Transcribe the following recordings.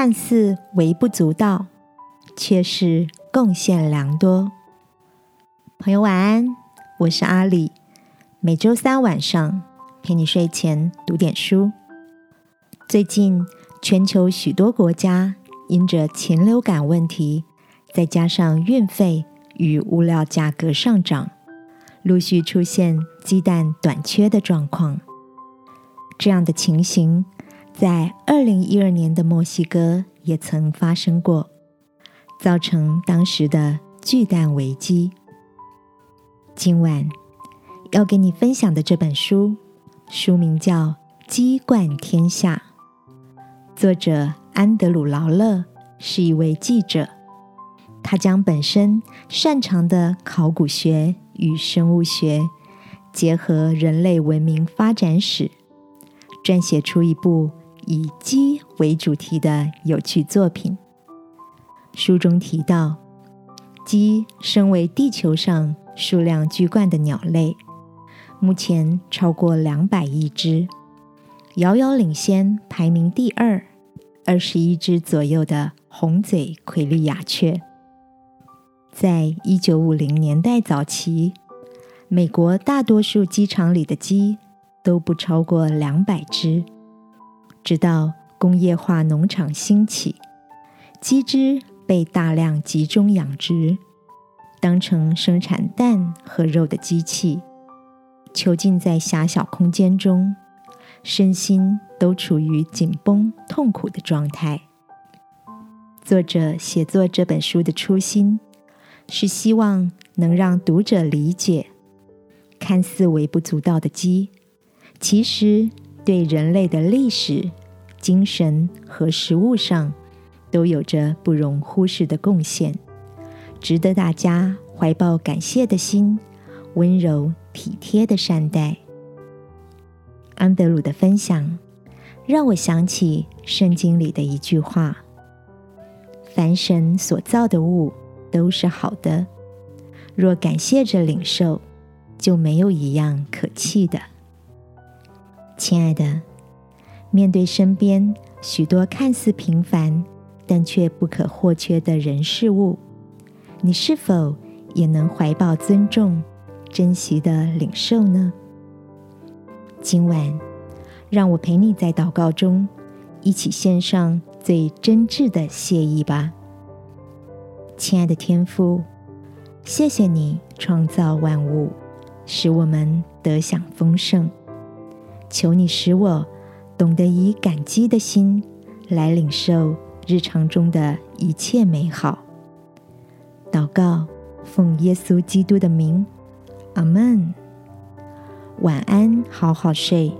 看似微不足道，却是贡献良多。朋友晚安，我是阿里，每周三晚上陪你睡前读点书。最近，全球许多国家因着禽流感问题，再加上运费与物料价格上涨，陆续出现鸡蛋短缺的状况。这样的情形，在二零一二年的墨西哥也曾发生过，造成当时的巨蛋危机。今晚要跟你分享的这本书，书名叫《鸡冠天下》，作者安德鲁·劳勒是一位记者，他将本身擅长的考古学与生物学结合人类文明发展史。撰写出一部以鸡为主题的有趣作品。书中提到，鸡身为地球上数量居冠的鸟类，目前超过两百亿只，遥遥领先排名第二、二十一只左右的红嘴奎利亚雀。在一九五零年代早期，美国大多数鸡场里的鸡。都不超过两百只。直到工业化农场兴起，鸡只被大量集中养殖，当成生产蛋和肉的机器，囚禁在狭小空间中，身心都处于紧绷痛苦的状态。作者写作这本书的初心，是希望能让读者理解，看似微不足道的鸡。其实，对人类的历史、精神和食物上，都有着不容忽视的贡献，值得大家怀抱感谢的心，温柔体贴的善待。安德鲁的分享，让我想起圣经里的一句话：“凡神所造的物都是好的，若感谢着领受，就没有一样可弃的。”亲爱的，面对身边许多看似平凡但却不可或缺的人事物，你是否也能怀抱尊重、珍惜的领受呢？今晚，让我陪你在祷告中一起献上最真挚的谢意吧。亲爱的天父，谢谢你创造万物，使我们得享丰盛。求你使我懂得以感激的心来领受日常中的一切美好。祷告，奉耶稣基督的名，阿门。晚安，好好睡。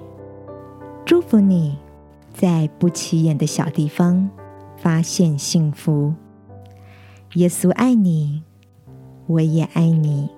祝福你在不起眼的小地方发现幸福。耶稣爱你，我也爱你。